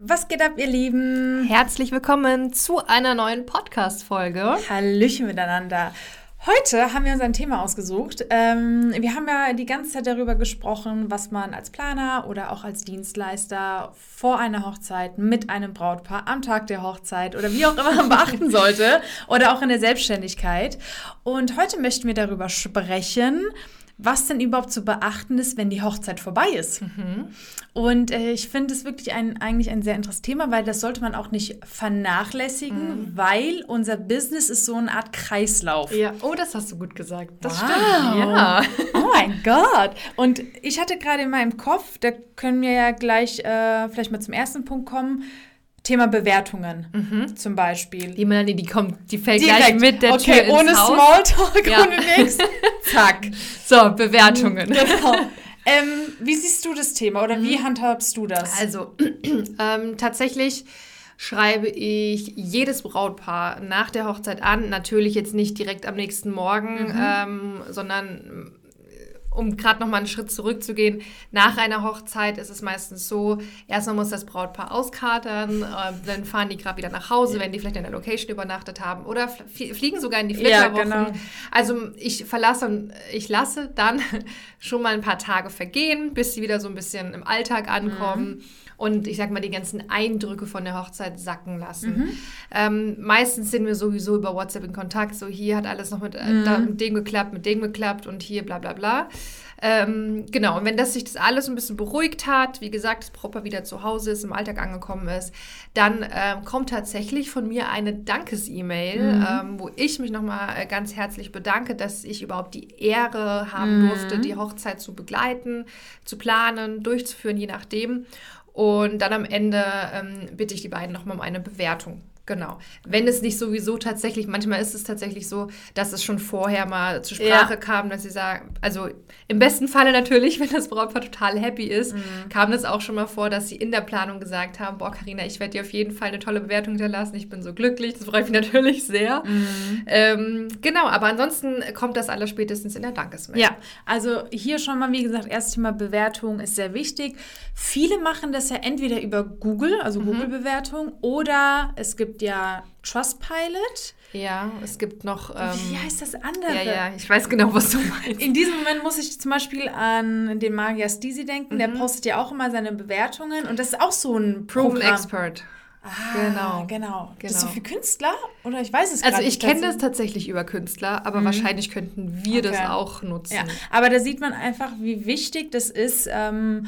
Was geht ab, ihr Lieben? Herzlich willkommen zu einer neuen Podcast-Folge. Hallöchen miteinander. Heute haben wir uns ein Thema ausgesucht. Ähm, wir haben ja die ganze Zeit darüber gesprochen, was man als Planer oder auch als Dienstleister vor einer Hochzeit mit einem Brautpaar am Tag der Hochzeit oder wie auch immer beachten sollte oder auch in der Selbstständigkeit. Und heute möchten wir darüber sprechen, was denn überhaupt zu beachten ist, wenn die Hochzeit vorbei ist. Mhm. Und äh, ich finde es wirklich ein, eigentlich ein sehr interessantes Thema, weil das sollte man auch nicht vernachlässigen, mhm. weil unser Business ist so eine Art Kreislauf. Ja, oh, das hast du gut gesagt. Das wow. stimmt. Ja. Oh mein Gott. Und ich hatte gerade in meinem Kopf, da können wir ja gleich äh, vielleicht mal zum ersten Punkt kommen, Thema Bewertungen mhm. zum Beispiel. Die Melanie, die kommt, die fällt Direkt. gleich mit der okay, Tür ohne Smalltalk, ja. ohne nichts. Zack. So, Bewertungen. Genau. Ähm, wie siehst du das Thema oder mhm. wie handhabst du das? Also, ähm, tatsächlich schreibe ich jedes Brautpaar nach der Hochzeit an. Natürlich jetzt nicht direkt am nächsten Morgen, mhm. ähm, sondern um gerade noch mal einen Schritt zurückzugehen, nach einer Hochzeit ist es meistens so, erstmal muss das Brautpaar auskatern, äh, dann fahren die gerade wieder nach Hause, wenn die vielleicht in der Location übernachtet haben oder fliegen sogar in die Flitterwochen. Ja, genau. Also ich verlasse und ich lasse dann schon mal ein paar Tage vergehen, bis sie wieder so ein bisschen im Alltag ankommen. Mhm und ich sag mal die ganzen Eindrücke von der Hochzeit sacken lassen. Mhm. Ähm, meistens sind wir sowieso über WhatsApp in Kontakt, so hier hat alles noch mit, äh, mhm. da, mit dem geklappt, mit dem geklappt und hier bla bla bla. Ähm, genau, und wenn das sich das alles ein bisschen beruhigt hat, wie gesagt, das Proper wieder zu Hause ist, im Alltag angekommen ist, dann ähm, kommt tatsächlich von mir eine Dankes-E-Mail, mhm. ähm, wo ich mich nochmal äh, ganz herzlich bedanke, dass ich überhaupt die Ehre haben mhm. durfte, die Hochzeit zu begleiten, zu planen, durchzuführen, je nachdem. Und dann am Ende ähm, bitte ich die beiden nochmal um eine Bewertung Genau. Wenn es nicht sowieso tatsächlich, manchmal ist es tatsächlich so, dass es schon vorher mal zur Sprache ja. kam, dass sie sagen, also im besten Falle natürlich, wenn das Brautpaar total happy ist, mhm. kam das auch schon mal vor, dass sie in der Planung gesagt haben, boah, Karina, ich werde dir auf jeden Fall eine tolle Bewertung hinterlassen, ich bin so glücklich, das freut mich natürlich sehr. Mhm. Ähm, genau, aber ansonsten kommt das alles spätestens in der Dankesmail. Ja, also hier schon mal, wie gesagt, erstes Thema Bewertung ist sehr wichtig. Viele machen das ja entweder über Google, also mhm. Google-Bewertung, oder es gibt gibt ja Trustpilot. Ja, es gibt noch. Ähm, Wie heißt das andere? Ja, ja, ich weiß genau, was du meinst. In diesem Moment muss ich zum Beispiel an den Magier Stisi denken. Mhm. Der postet ja auch immer seine Bewertungen und das ist auch so ein Proven Expert. Ah, genau. genau. Bist du genau. für Künstler? Oder ich weiß es Also ich kenne das tatsächlich über Künstler, aber mhm. wahrscheinlich könnten wir okay. das auch nutzen. Ja, aber da sieht man einfach, wie wichtig das ist, ähm,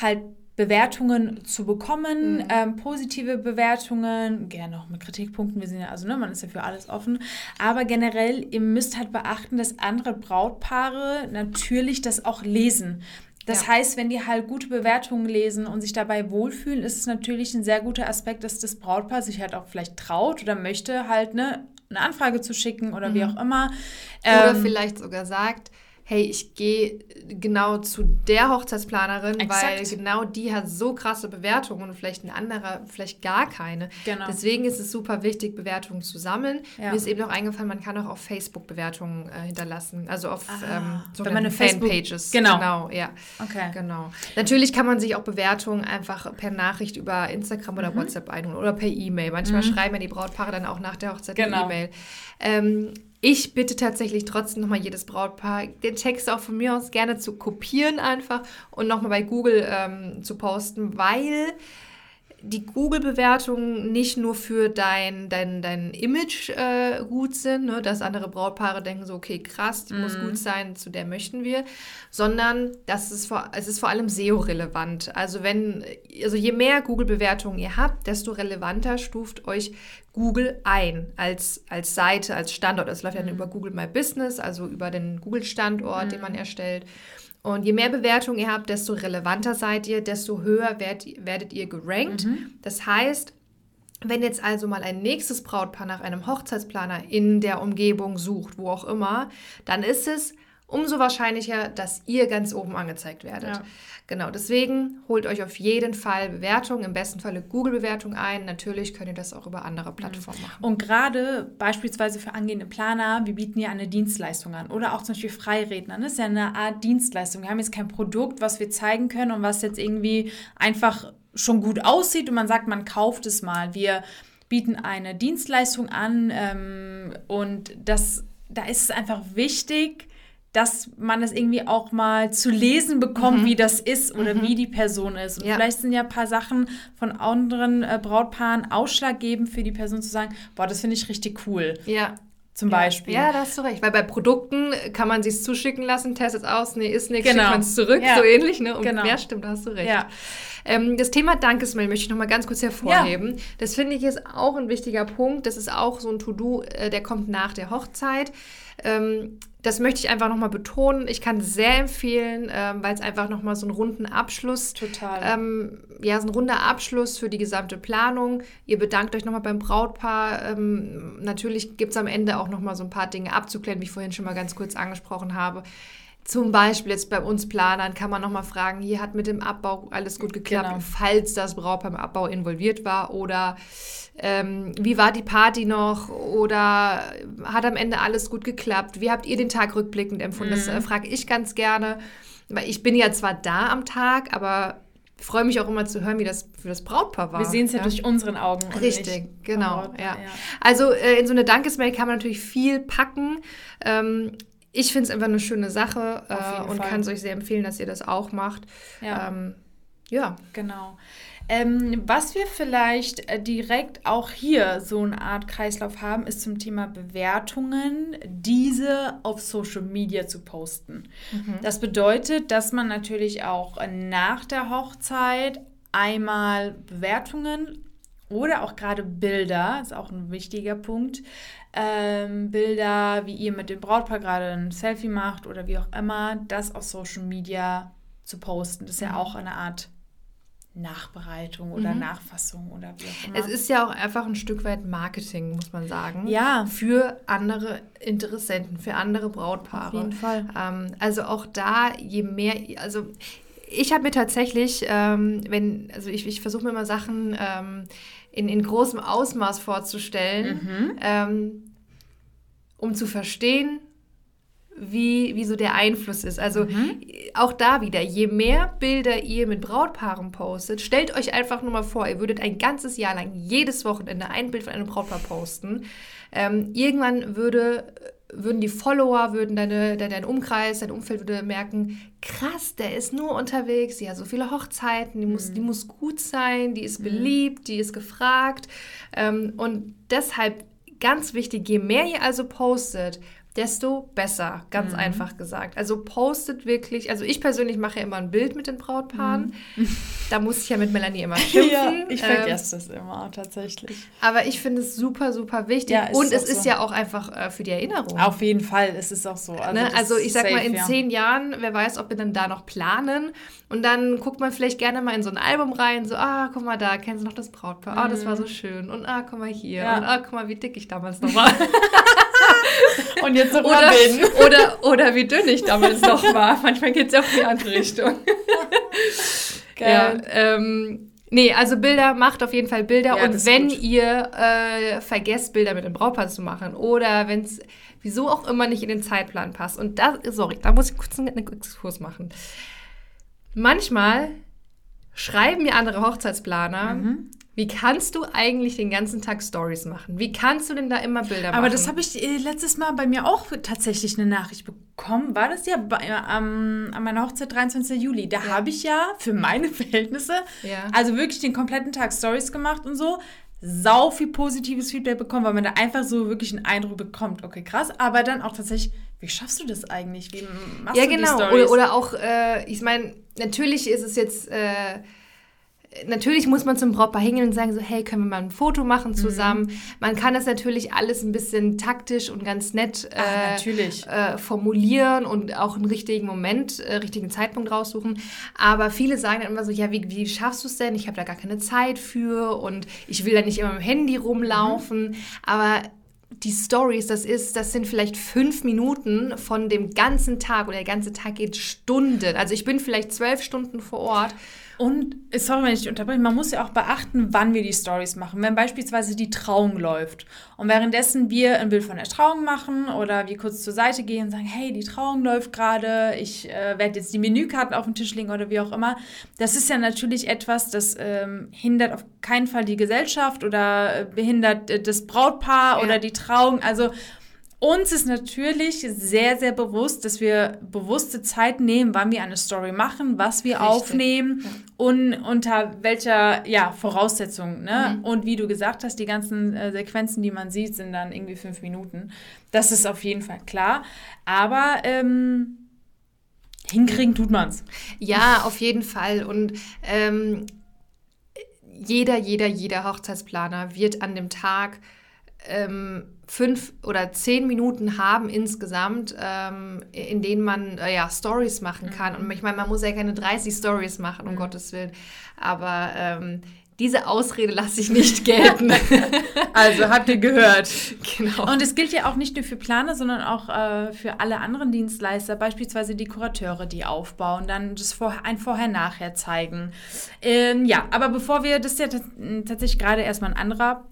halt Bewertungen zu bekommen, mhm. ähm, positive Bewertungen, gerne auch mit Kritikpunkten, wir sind ja, also ne, man ist ja für alles offen, aber generell, ihr müsst halt beachten, dass andere Brautpaare natürlich das auch lesen. Das ja. heißt, wenn die halt gute Bewertungen lesen und sich dabei wohlfühlen, ist es natürlich ein sehr guter Aspekt, dass das Brautpaar sich halt auch vielleicht traut oder möchte, halt ne, eine Anfrage zu schicken oder mhm. wie auch immer. Oder ähm, vielleicht sogar sagt, hey, ich gehe genau zu der Hochzeitsplanerin, Exakt. weil genau die hat so krasse Bewertungen und vielleicht ein anderer vielleicht gar keine. Genau. Deswegen ist es super wichtig, Bewertungen zu sammeln. Ja. Mir ist eben noch eingefallen, man kann auch auf Facebook Bewertungen äh, hinterlassen, also auf ah, ähm, sogenannte Fanpages. Genau. genau, ja. Okay. Genau. Natürlich kann man sich auch Bewertungen einfach per Nachricht über Instagram oder mhm. WhatsApp einholen oder per E-Mail. Manchmal mhm. schreiben ja die Brautpaare dann auch nach der Hochzeit genau. eine E-Mail. Ähm, ich bitte tatsächlich trotzdem nochmal jedes Brautpaar, den Text auch von mir aus gerne zu kopieren einfach und nochmal bei Google ähm, zu posten, weil die Google-Bewertungen nicht nur für dein, dein, dein Image äh, gut sind, ne, dass andere Brautpaare denken so, okay, krass, die mm. muss mhm. gut sein, zu der möchten wir, sondern das ist vor, es ist vor allem SEO-relevant. Also wenn, also je mehr Google-Bewertungen ihr habt, desto relevanter stuft euch Google ein als, als Seite, als Standort. Es läuft ja mm. über Google My Business, also über den Google-Standort, mm. den man mhm. erstellt. Und je mehr Bewertungen ihr habt, desto relevanter seid ihr, desto höher werdet, werdet ihr gerankt. Mhm. Das heißt, wenn jetzt also mal ein nächstes Brautpaar nach einem Hochzeitsplaner in der Umgebung sucht, wo auch immer, dann ist es umso wahrscheinlicher, dass ihr ganz oben angezeigt werdet. Ja. Genau, deswegen holt euch auf jeden Fall Bewertungen, im besten Falle Google-Bewertungen ein. Natürlich könnt ihr das auch über andere Plattformen mhm. machen. Und gerade beispielsweise für angehende Planer, wir bieten ja eine Dienstleistung an oder auch zum Beispiel Freiredner. Das ist ja eine Art Dienstleistung. Wir haben jetzt kein Produkt, was wir zeigen können und was jetzt irgendwie einfach schon gut aussieht und man sagt, man kauft es mal. Wir bieten eine Dienstleistung an ähm, und das, da ist es einfach wichtig, dass man es irgendwie auch mal zu lesen bekommt, mhm. wie das ist oder mhm. wie die Person ist. Und ja. vielleicht sind ja ein paar Sachen von anderen äh, Brautpaaren ausschlaggebend für die Person zu sagen, boah, das finde ich richtig cool. Ja. Zum ja. Beispiel. Ja, da hast du recht. Weil bei Produkten kann man sich zuschicken lassen, testet aus, nee, ist nichts, genau. schickt man es zurück, ja. so ähnlich, ne? Und genau. ja, stimmt, da hast du recht. Ja. Ähm, das Thema Dankesmail möchte ich noch mal ganz kurz hervorheben. Ja. Das finde ich ist auch ein wichtiger Punkt. Das ist auch so ein To-Do, äh, der kommt nach der Hochzeit. Ähm, das möchte ich einfach nochmal betonen. Ich kann es sehr empfehlen, ähm, weil es einfach nochmal so einen runden Abschluss, total, ähm, ja, so ein runder Abschluss für die gesamte Planung. Ihr bedankt euch nochmal beim Brautpaar. Ähm, natürlich gibt es am Ende auch nochmal so ein paar Dinge abzuklären, wie ich vorhin schon mal ganz kurz angesprochen habe. Zum Beispiel jetzt bei uns Planern kann man nochmal fragen, hier hat mit dem Abbau alles gut geklappt, genau. falls das Braut beim Abbau involviert war oder ähm, wie war die Party noch oder hat am Ende alles gut geklappt? Wie habt ihr den Tag rückblickend empfunden? Mhm. Das äh, frage ich ganz gerne, weil ich bin ja zwar da am Tag, aber freue mich auch immer zu hören, wie das für das Brautpaar war. Wir sehen es ja, ja, durch unseren Augen. Richtig, genau. Ja. ja. Also äh, in so eine Dankesmail kann man natürlich viel packen. Ähm, ich finde es einfach eine schöne Sache äh, und kann es euch sehr empfehlen, dass ihr das auch macht. Ja, ähm, ja. genau. Ähm, was wir vielleicht äh, direkt auch hier so eine Art Kreislauf haben, ist zum Thema Bewertungen, diese auf Social Media zu posten. Mhm. Das bedeutet, dass man natürlich auch nach der Hochzeit einmal Bewertungen oder auch gerade Bilder, ist auch ein wichtiger Punkt, ähm, Bilder, wie ihr mit dem Brautpaar gerade ein Selfie macht oder wie auch immer, das auf Social Media zu posten. Das ist ja mhm. auch eine Art Nachbereitung oder mhm. Nachfassung oder wie auch immer. Es ist ja auch einfach ein Stück weit Marketing, muss man sagen. Ja. Für andere Interessenten, für andere Brautpaare. Auf jeden Fall. Ähm, also auch da, je mehr, also ich habe mir tatsächlich, ähm, wenn, also ich, ich versuche mir immer Sachen ähm, in, in großem Ausmaß vorzustellen, mhm. ähm, um zu verstehen, wie, wie so der Einfluss ist. Also mhm. auch da wieder, je mehr Bilder ihr mit Brautpaaren postet, stellt euch einfach nur mal vor, ihr würdet ein ganzes Jahr lang jedes Wochenende ein Bild von einem Brautpaar posten. Ähm, irgendwann würde würden die Follower, würden deine, dein Umkreis, dein Umfeld würde merken, krass, der ist nur unterwegs, die hat so viele Hochzeiten, die muss, mhm. die muss gut sein, die ist mhm. beliebt, die ist gefragt. Ähm, und deshalb ganz wichtig, je mehr ihr also postet, desto besser, ganz mhm. einfach gesagt. Also postet wirklich, also ich persönlich mache ja immer ein Bild mit den Brautpaaren. Mhm. Da muss ich ja mit Melanie immer schimpfen. ja, ich vergesse ähm, das immer tatsächlich. Aber ich finde es super, super wichtig. Ja, Und es ist so. ja auch einfach äh, für die Erinnerung. Auf jeden Fall, es ist auch so. Also, ne? also ich sag safe, mal, in ja. zehn Jahren, wer weiß, ob wir dann da noch planen. Und dann guckt man vielleicht gerne mal in so ein Album rein, so, ah, guck mal da, kennst du noch das Brautpaar? Ah, mhm. oh, das war so schön. Und ah, guck mal hier. Ja. Und ah, guck mal, wie dick ich damals noch war. Und jetzt noch oder, oder, oder wie dünn ich damals noch war. Manchmal geht es ja auch in die andere Richtung. Geil. Ja, ähm, Nee, also Bilder, macht auf jeden Fall Bilder. Ja, und wenn ihr äh, vergesst, Bilder mit dem Brautpaar zu machen oder wenn es wieso auch immer nicht in den Zeitplan passt. Und da, sorry, da muss ich kurz einen Exkurs machen. Manchmal schreiben mir andere Hochzeitsplaner, mhm. Wie kannst du eigentlich den ganzen Tag Stories machen? Wie kannst du denn da immer Bilder machen? Aber das habe ich äh, letztes Mal bei mir auch tatsächlich eine Nachricht bekommen. War das ja bei, ähm, an meiner Hochzeit 23. Juli? Da ja. habe ich ja für meine Verhältnisse, ja. also wirklich den kompletten Tag Stories gemacht und so. Sau viel positives Feedback bekommen, weil man da einfach so wirklich einen Eindruck bekommt. Okay, krass. Aber dann auch tatsächlich, wie schaffst du das eigentlich? Wie machst ja, du genau. die Stories? Oder, oder auch, äh, ich meine, natürlich ist es jetzt. Äh, natürlich muss man zum Brautpaar hingehen und sagen so, hey, können wir mal ein Foto machen zusammen. Mhm. Man kann das natürlich alles ein bisschen taktisch und ganz nett Ach, äh, äh, formulieren und auch einen richtigen Moment, äh, richtigen Zeitpunkt raussuchen. Aber viele sagen dann immer so, ja, wie, wie schaffst du es denn? Ich habe da gar keine Zeit für und ich will da nicht immer mit dem Handy rumlaufen. Mhm. Aber die Stories, das ist, das sind vielleicht fünf Minuten von dem ganzen Tag oder der ganze Tag geht Stunden. Also ich bin vielleicht zwölf Stunden vor Ort Und, sorry, wenn ich dich unterbreche, man muss ja auch beachten, wann wir die Stories machen. Wenn beispielsweise die Trauung läuft und währenddessen wir ein Bild von der Trauung machen oder wir kurz zur Seite gehen und sagen, hey, die Trauung läuft gerade, ich äh, werde jetzt die Menükarten auf den Tisch legen oder wie auch immer. Das ist ja natürlich etwas, das ähm, hindert auf keinen Fall die Gesellschaft oder äh, behindert äh, das Brautpaar ja. oder die Trauung. Also uns ist natürlich sehr, sehr bewusst, dass wir bewusste Zeit nehmen, wann wir eine Story machen, was wir Richtig. aufnehmen ja. und unter welcher ja, Voraussetzung. Ne? Mhm. Und wie du gesagt hast, die ganzen äh, Sequenzen, die man sieht, sind dann irgendwie fünf Minuten. Das ist auf jeden Fall klar. Aber ähm, hinkriegen tut man es. Ja, auf jeden Fall. Und ähm, jeder, jeder, jeder Hochzeitsplaner wird an dem Tag ähm, fünf oder zehn Minuten haben insgesamt, ähm, in denen man äh, ja Stories machen kann. Und ich meine, man muss ja keine 30 Stories machen, um mhm. Gottes Willen. Aber ähm, diese Ausrede lasse ich nicht gelten. also habt ihr gehört. Genau. Und es gilt ja auch nicht nur für Planer, sondern auch äh, für alle anderen Dienstleister, beispielsweise die Kurateure, die aufbauen, dann das vor, ein Vorher-Nachher zeigen. Ähm, ja, aber bevor wir, das ist ja tatsächlich gerade erstmal ein anderer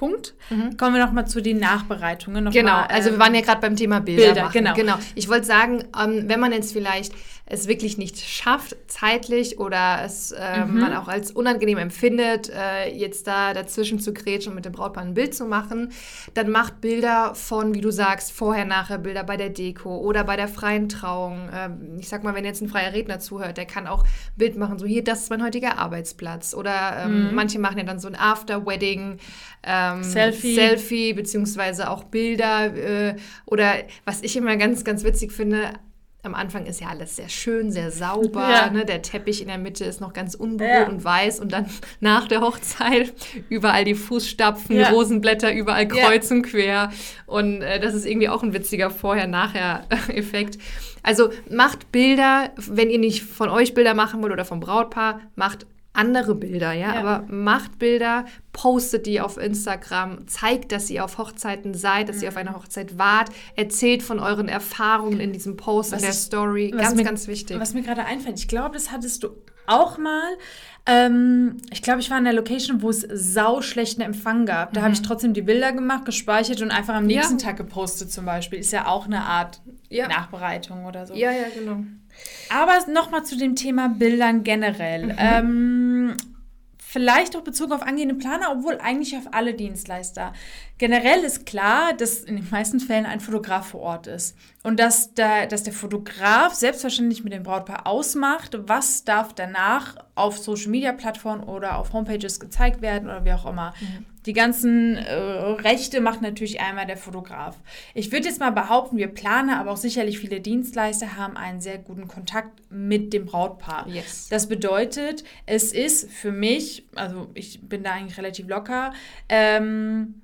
Punkt. Mhm. Kommen wir nochmal zu den Nachbereitungen. Noch genau, mal, also wir ähm, waren ja gerade beim Thema Bilder. Bilder machen. Genau. genau. Ich wollte sagen, ähm, wenn man jetzt vielleicht es wirklich nicht schafft, zeitlich oder es äh, mhm. man auch als unangenehm empfindet, äh, jetzt da dazwischen zu grätschen und mit dem Brautpaar ein Bild zu machen, dann macht Bilder von, wie du sagst, vorher, nachher Bilder bei der Deko oder bei der freien Trauung. Äh, ich sag mal, wenn jetzt ein freier Redner zuhört, der kann auch Bild machen, so hier, das ist mein heutiger Arbeitsplatz. Oder ähm, mhm. manche machen ja dann so ein After-Wedding. Ähm, Selfie. Selfie, beziehungsweise auch Bilder. Äh, oder was ich immer ganz, ganz witzig finde, am Anfang ist ja alles sehr schön, sehr sauber. Ja. Ne? Der Teppich in der Mitte ist noch ganz unberührt ja. und weiß. Und dann nach der Hochzeit überall die Fußstapfen, ja. Rosenblätter überall kreuz und quer. Und äh, das ist irgendwie auch ein witziger Vorher-Nachher-Effekt. Also macht Bilder, wenn ihr nicht von euch Bilder machen wollt oder vom Brautpaar, macht andere Bilder, ja? ja? aber macht Bilder, postet die auf Instagram, zeigt, dass ihr auf Hochzeiten seid, dass mhm. ihr auf einer Hochzeit wart, erzählt von euren Erfahrungen in diesem Post, was in der Story, ganz, mir, ganz wichtig. Was mir gerade einfällt, ich glaube, das hattest du auch mal. Ähm, ich glaube, ich war in der Location, wo es sau schlechten Empfang gab. Da mhm. habe ich trotzdem die Bilder gemacht, gespeichert und einfach am nächsten ja. Tag gepostet zum Beispiel. Ist ja auch eine Art ja. Nachbereitung oder so. Ja, ja, genau. Aber nochmal zu dem Thema Bildern generell. Mhm. Ähm, vielleicht auch bezogen auf angehende Planer, obwohl eigentlich auf alle Dienstleister. Generell ist klar, dass in den meisten Fällen ein Fotograf vor Ort ist und dass der, dass der Fotograf selbstverständlich mit dem Brautpaar ausmacht, was darf danach auf Social-Media-Plattformen oder auf Homepages gezeigt werden oder wie auch immer. Mhm. Die ganzen äh, Rechte macht natürlich einmal der Fotograf. Ich würde jetzt mal behaupten, wir Planer, aber auch sicherlich viele Dienstleister haben einen sehr guten Kontakt mit dem Brautpaar. Yes. Das bedeutet, es ist für mich, also ich bin da eigentlich relativ locker, ähm,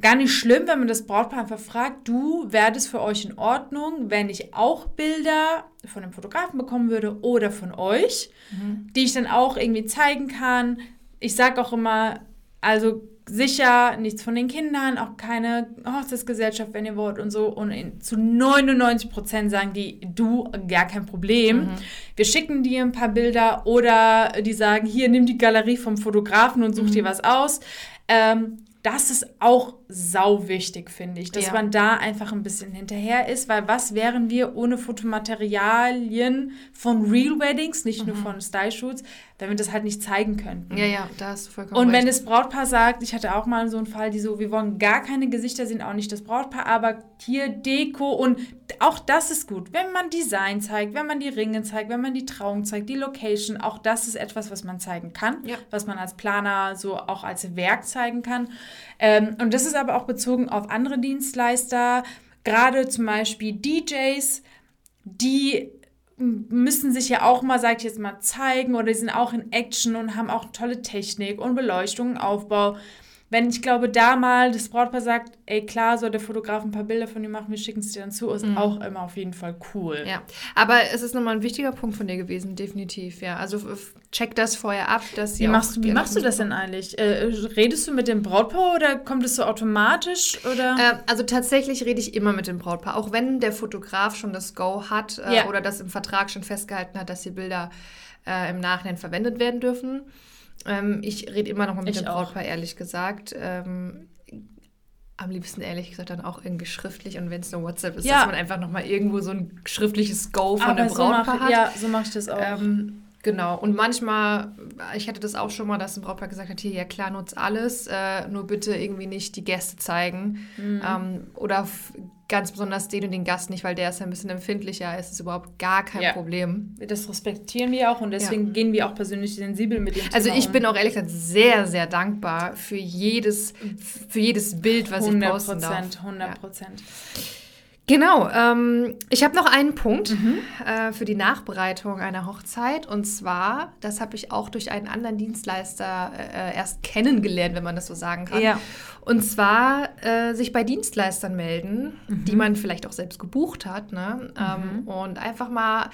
gar nicht schlimm, wenn man das Brautpaar einfach fragt, du, wäre für euch in Ordnung, wenn ich auch Bilder von dem Fotografen bekommen würde oder von euch, mhm. die ich dann auch irgendwie zeigen kann. Ich sage auch immer, also sicher, nichts von den Kindern, auch keine Hochzeitsgesellschaft, wenn ihr wollt und so. Und in, zu 99 Prozent sagen die, du, gar kein Problem. Mhm. Wir schicken dir ein paar Bilder oder die sagen, hier, nimm die Galerie vom Fotografen und such mhm. dir was aus. Ähm, das ist auch sau wichtig, finde ich, dass ja. man da einfach ein bisschen hinterher ist, weil was wären wir ohne Fotomaterialien von Real Weddings, nicht mhm. nur von Style Shoots, wenn wir das halt nicht zeigen könnten. Ja, ja, da hast du vollkommen Und recht. wenn das Brautpaar sagt, ich hatte auch mal so einen Fall, die so, wir wollen gar keine Gesichter sehen, auch nicht das Brautpaar, aber hier Deko und auch das ist gut. Wenn man Design zeigt, wenn man die Ringe zeigt, wenn man die Trauung zeigt, die Location, auch das ist etwas, was man zeigen kann, ja. was man als Planer so auch als Werk zeigen kann. Ähm, und das ist aber auch bezogen auf andere Dienstleister, gerade zum Beispiel DJs, die müssen sich ja auch mal, sag ich jetzt mal, zeigen oder die sind auch in Action und haben auch tolle Technik und Beleuchtung, Aufbau. Wenn ich glaube, da mal das Brautpaar sagt, ey klar, soll der Fotograf ein paar Bilder von dir machen, wir schicken es dir dann zu, ist mhm. auch immer auf jeden Fall cool. Ja, aber es ist nochmal ein wichtiger Punkt von dir gewesen, definitiv, ja. Also check das vorher ab, dass Wie machst wie machst du das denn eigentlich? Äh, redest du mit dem Brautpaar oder kommt es so automatisch? Oder? Äh, also tatsächlich rede ich immer mit dem Brautpaar, auch wenn der Fotograf schon das Go hat äh, ja. oder das im Vertrag schon festgehalten hat, dass die Bilder äh, im Nachhinein verwendet werden dürfen. Ähm, ich rede immer noch mal mit Ich dem. Brautpaar, ehrlich gesagt. Ähm, am liebsten ehrlich gesagt dann auch irgendwie schriftlich und wenn es nur WhatsApp ist, Ja. dass man einfach noch mal irgendwo so ein schriftliches Go von Aber dem so Brautpaar mach, hat. ja, so mache ich das auch. Ähm, genau. Und manchmal, ich hatte das auch schon mal, dass ein Brautpaar gesagt hat, hier, ja klar, nutz alles, äh, nur bitte irgendwie nicht die Gäste zeigen. Mhm. Ähm, oder ganz besonders den und den Gast nicht, weil der ist ja ein bisschen empfindlicher, ist es überhaupt gar kein Ja. Problem. das respektieren wir auch und deswegen gehen wir auch persönlich sensibel mit dem Thema Also ich um. bin auch ehrlich gesagt sehr, sehr dankbar für jedes, für jedes Bild, was ich 100 posten darf. Prozent, 100 Prozent. Genau. Ähm, ich habe noch einen Punkt Mhm. äh, für die Nachbereitung einer Hochzeit. Und zwar, das habe ich auch durch einen anderen Dienstleister äh, erst kennengelernt, wenn man das so sagen kann. Ja. Und zwar äh, sich bei Dienstleistern melden, die Mhm. man vielleicht auch selbst gebucht hat. Ne? Ähm, und einfach mal,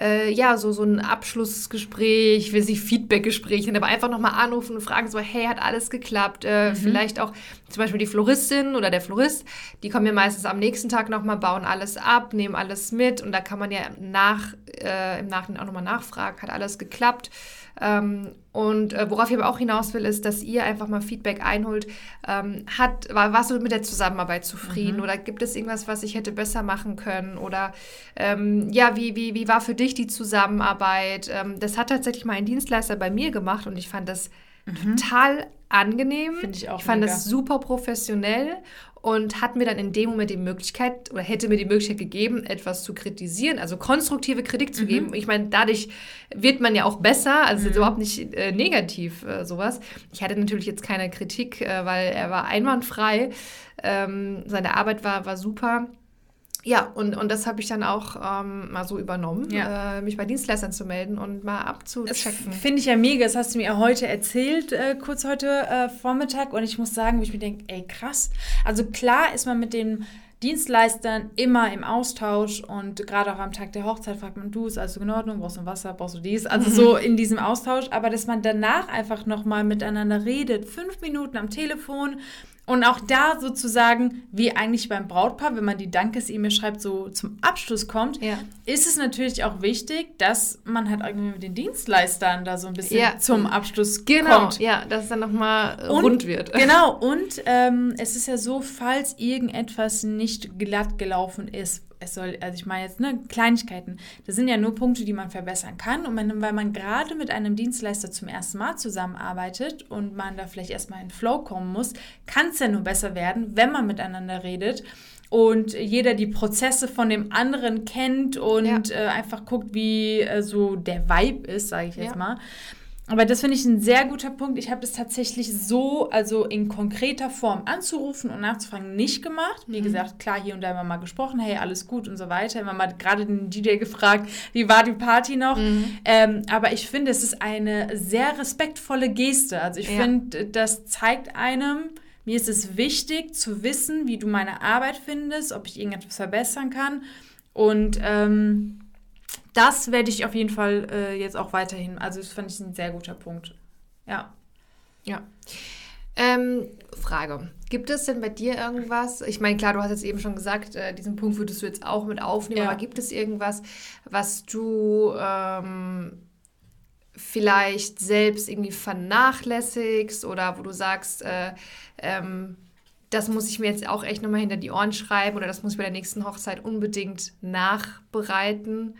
äh, ja, so, so ein Abschlussgespräch, will sich Feedbackgespräch, nennen, aber einfach nochmal anrufen und fragen so, hey, hat alles geklappt? Mhm. Äh, Vielleicht auch zum Beispiel die Floristin oder der Florist, die kommen ja meistens am nächsten Tag nochmal, bauen alles ab, nehmen alles mit und da kann man ja nach, äh, im Nachhinein auch nochmal nachfragen, hat alles geklappt? Ähm, und äh, worauf ich aber auch hinaus will, ist, dass ihr einfach mal Feedback einholt. Ähm, hat, war, warst du mit der Zusammenarbeit zufrieden oder gibt es irgendwas, was ich hätte besser machen können? Oder ähm, ja, wie, wie, wie war für dich die Zusammenarbeit? Ähm, das hat tatsächlich mal ein Dienstleister bei mir gemacht und ich fand das total angenehm. Finde ich auch Ich fand mega. das super professionell und hat mir dann in dem Moment die Möglichkeit oder hätte mir die Möglichkeit gegeben, etwas zu kritisieren, also konstruktive Kritik Mhm. zu geben. Ich meine, dadurch wird man ja auch besser, also ist überhaupt nicht äh, negativ äh, sowas. Ich hatte natürlich jetzt keine Kritik, äh, weil er war einwandfrei. Ähm, seine Arbeit war, war super. Ja, und, und das habe ich dann auch ähm, mal so übernommen, Ja. äh, mich bei Dienstleistern zu melden und mal abzuchecken. finde ich ja mega. Das hast du mir heute erzählt, äh, kurz heute äh, Vormittag. Und ich muss sagen, wo ich mir denke, ey, krass. Also klar ist man mit den Dienstleistern immer im Austausch und gerade auch am Tag der Hochzeit fragt man, du, ist alles in Ordnung? Brauchst du Wasser? Brauchst du dies? Also so in diesem Austausch. Aber dass man danach einfach nochmal miteinander redet, fünf Minuten am Telefon und auch da sozusagen, wie eigentlich beim Brautpaar, wenn man die Dankes-E-Mail schreibt, so zum Abschluss kommt, Ja. ist es natürlich auch wichtig, dass man halt irgendwie mit den Dienstleistern da so ein bisschen Ja. zum Abschluss Genau, kommt. ja, dass es dann nochmal Und- rund wird. Genau, und ähm, es ist ja so, falls irgendetwas nicht glatt gelaufen ist, es soll, also ich meine jetzt, ne, Kleinigkeiten, das sind ja nur Punkte, die man verbessern kann. Und wenn, weil man gerade mit einem Dienstleister zum ersten Mal zusammenarbeitet und man da vielleicht erstmal in Flow kommen muss, kann es ja nur besser werden, wenn man miteinander redet und jeder die Prozesse von dem anderen kennt und äh, einfach guckt, wie äh, so der Vibe ist, sage ich jetzt Ja. mal. Aber das finde ich ein sehr guter Punkt. Ich habe das tatsächlich so, also in konkreter Form anzurufen und nachzufragen, nicht gemacht. Wie gesagt, klar, hier und da immer mal gesprochen, hey, alles gut und so weiter. Immer mal gerade den DJ gefragt, wie war die Party noch. Ähm, aber ich finde, es ist eine sehr respektvolle Geste. Also ich Ja. finde, das zeigt einem, mir ist es wichtig zu wissen, wie du meine Arbeit findest, ob ich irgendetwas verbessern kann. Und ähm, das werde ich auf jeden Fall äh, jetzt auch weiterhin. Also, das fand ich ein sehr guter Punkt. Ja. Ja. Ähm, Frage. Gibt es denn bei dir irgendwas? Ich meine, klar, du hast jetzt eben schon gesagt, äh, diesen Punkt würdest du jetzt auch mit aufnehmen, Ja. aber gibt es irgendwas, was du ähm, vielleicht selbst irgendwie vernachlässigst oder wo du sagst, äh, ähm, das muss ich mir jetzt auch echt nochmal hinter die Ohren schreiben oder das muss ich bei der nächsten Hochzeit unbedingt nachbereiten?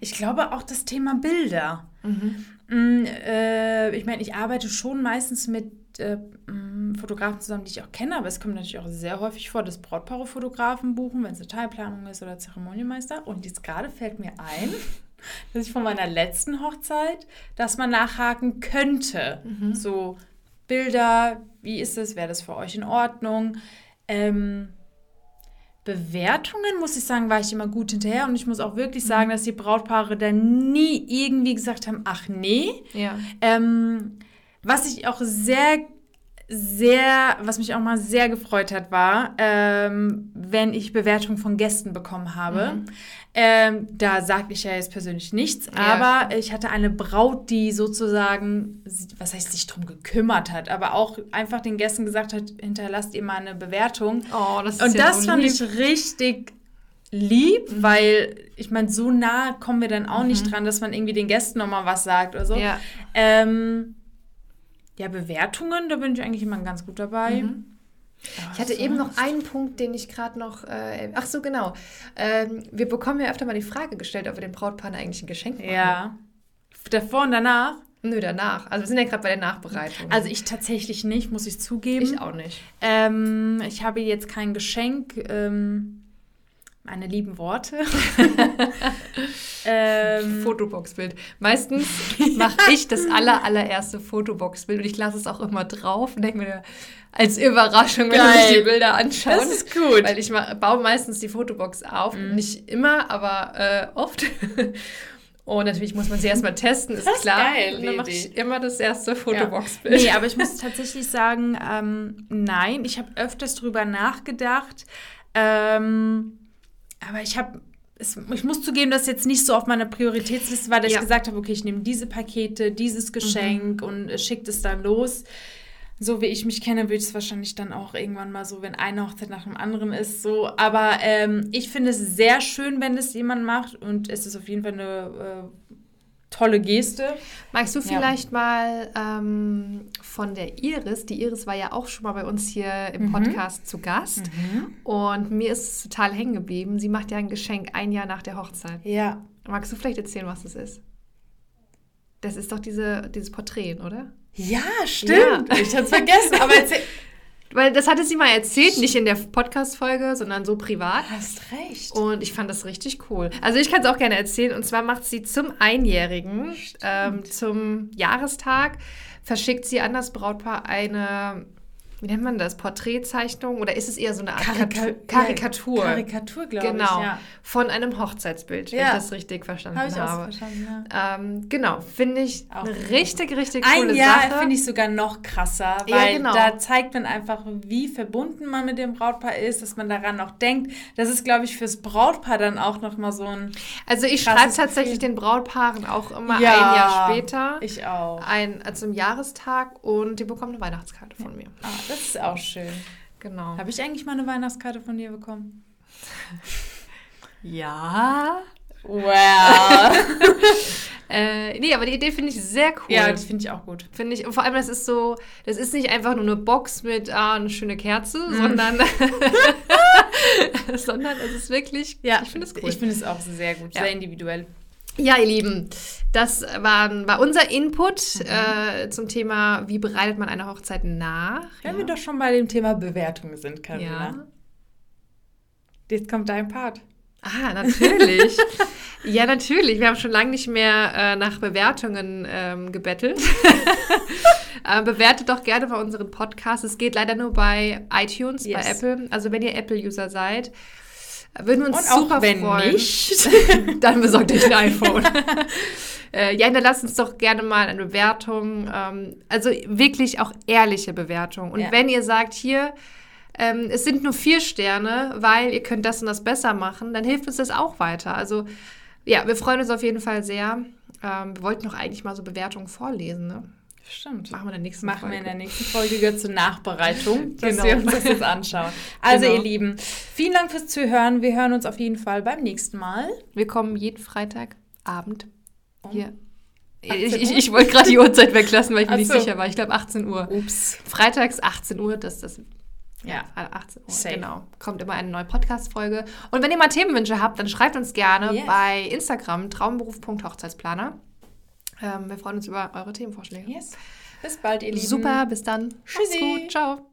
Ich glaube auch das Thema Bilder. Mm, äh, ich meine, ich arbeite schon meistens mit äh, mm, Fotografen zusammen, die ich auch kenne, aber es kommt natürlich auch sehr häufig vor, dass Brautpaare Fotografen buchen, wenn es eine Teilplanung ist oder Zeremonienmeister. Und jetzt gerade fällt mir ein, dass ich von meiner letzten Hochzeit, dass man nachhaken könnte. So Bilder, wie ist es, wäre das für euch in Ordnung? Ähm, Bewertungen, muss ich sagen, war ich immer gut hinterher. Und ich muss auch wirklich sagen, dass die Brautpaare da nie irgendwie gesagt haben, ach nee. Ja. Ähm, was ich auch sehr, sehr, was mich auch mal sehr gefreut hat, war, ähm, wenn ich Bewertungen von Gästen bekommen habe. Ähm, da sage ich ja jetzt persönlich nichts, Ja. aber ich hatte eine Braut, die sozusagen, was heißt, sich drum gekümmert hat, aber auch einfach den Gästen gesagt hat, hinterlasst ihr mal eine Bewertung. Oh, das ist Und ja das so fand lieb. ich richtig lieb, mhm. weil ich meine, so nah kommen wir dann auch mhm. nicht dran, dass man irgendwie den Gästen nochmal was sagt oder so. Ja. Ähm, ja, Bewertungen, da bin ich eigentlich immer ganz gut dabei. Mhm. ich hatte eben noch einen Punkt, den ich gerade noch. Äh, ach so, genau. Ähm, wir bekommen ja öfter mal die Frage gestellt, ob wir dem Brautpaar eigentlich ein Geschenk machen. Ja. Davor und danach? Nö, danach. Also wir sind ja gerade bei der Nachbereitung. Also ich tatsächlich nicht, muss ich zugeben. Ich auch nicht. Ähm, ich habe jetzt kein Geschenk. Ähm, meine lieben Worte. ähm, Fotoboxbild. Meistens mache ich das aller, allererste Fotoboxbild und ich lasse es auch immer drauf und denke mir, als Überraschung, wenn Geil. sich die Bilder anschauen. Das ist gut. Weil ich baue meistens die Fotobox auf. Mhm. Nicht immer, aber äh, oft. Und natürlich muss man sie erstmal testen, ist, ist klar. Geil, und dann mache ich immer das erste Fotoboxbild. Ja. Nee, aber ich muss tatsächlich sagen, ähm, nein, ich habe öfters drüber nachgedacht. Ähm, aber ich habe ich muss zugeben, dass jetzt nicht so auf meiner Prioritätsliste war, dass ja. ich gesagt habe, okay, ich nehme diese Pakete, dieses Geschenk mhm. und schicke es dann los. So wie ich mich kenne, würde ich es wahrscheinlich dann auch irgendwann mal so, wenn eine Hochzeit nach dem anderen ist, so. Aber ähm, ich finde es sehr schön, wenn es jemand macht und es ist auf jeden Fall eine äh, tolle Geste. Magst du vielleicht ja. mal ähm, von der Iris, die Iris war ja auch schon mal bei uns hier im mhm. Podcast zu Gast mhm. und mir ist es total hängen geblieben. Sie macht ja ein Geschenk ein Jahr nach der Hochzeit. Ja. Magst du vielleicht erzählen, was das ist? Das ist doch diese, dieses Porträt, oder? Ja, stimmt. Ja. Ich hatte es vergessen, aber erzähl, Weil das hatte sie mal erzählt, nicht in der Podcast-Folge, sondern so privat. Hast recht. Und ich fand das richtig cool. Also ich kann es auch gerne erzählen. Und zwar macht sie zum Einjährigen, ähm, zum Jahrestag, verschickt sie an das Brautpaar eine wie nennt man das, Porträtzeichnung oder ist es eher so eine Art Karika Karikatur? Karikatur, glaube genau, ich. Genau, ja. von einem Hochzeitsbild, wenn ja. ich das richtig verstanden hab ich habe. Verstanden, ja. ähm, genau, finde ich auch eine richtig, richtig coole Ein Jahr Sache. finde ich sogar noch krasser, weil genau. da zeigt man einfach, wie verbunden man mit dem Brautpaar ist, dass man daran noch denkt. Das ist, glaube ich, fürs Brautpaar dann auch noch mal so ein Also ich schreibe tatsächlich den Brautpaaren auch immer ein Jahr später. Ich auch. Ein, also im Jahrestag und die bekommen eine Weihnachtskarte von mir. Ah, das ist auch schön. Genau. Habe ich eigentlich mal eine Weihnachtskarte von dir bekommen? ja. Wow. äh, nee, aber die Idee finde ich sehr cool. Ja, die finde ich auch gut. Finde ich. Und vor allem, das ist so, das ist nicht einfach nur eine Box mit ah, eine schöne Kerze, mm. sondern, sondern es ist wirklich. Ja, ich finde es cool. Ich finde es auch sehr gut, ja. sehr individuell. Ja, ihr Lieben, das war, war unser Input mhm. äh, zum Thema, wie bereitet man eine Hochzeit nach. Wenn ja. wir doch schon bei dem Thema Bewertung sind, Karina. Ja. Jetzt kommt dein Part. Ah, natürlich. ja, natürlich. Wir haben schon lange nicht mehr äh, nach Bewertungen ähm, gebettelt. äh, bewertet doch gerne bei unseren Podcasts. Es geht leider nur bei iTunes, yes. bei Apple. Also wenn ihr Apple-User seid, würden wir uns Und super wenn freuen. nicht, dann besorgt euch ein iPhone. äh, ja, hinterlasst uns doch gerne mal eine Bewertung. Ähm, also wirklich auch ehrliche Bewertung. Und ja. wenn ihr sagt, hier, ähm, es sind nur vier Sterne, weil ihr könnt das und das besser machen, dann hilft uns das auch weiter. Also ja, wir freuen uns auf jeden Fall sehr. Ähm, wir wollten doch eigentlich mal so Bewertungen vorlesen, ne? Stimmt. Machen wir in der nächsten Machen Folge. wir in der nächsten Folge zur Nachbereitung, dass genau. wir uns das jetzt anschauen. Also genau. ihr Lieben, vielen Dank fürs Zuhören. Wir hören uns auf jeden Fall beim nächsten Mal. Wir kommen jeden Freitagabend hier. Ich, ich, ich wollte gerade die Uhrzeit weglassen, weil ich mir nicht sicher war. Ich glaube 18 Uhr. Ups. Freitags 18 Uhr, das das ja, 18 Uhr. Safe. Genau. Kommt immer eine neue Podcast-Folge. Und wenn ihr mal Themenwünsche habt, dann schreibt uns gerne yes. bei Instagram traumberuf.hochzeitsplaner. Ähm, wir freuen uns über eure Themenvorschläge. Yes. Bis bald, ihr Lieben. Super, bis dann. Tschüssi. Macht's gut. Ciao.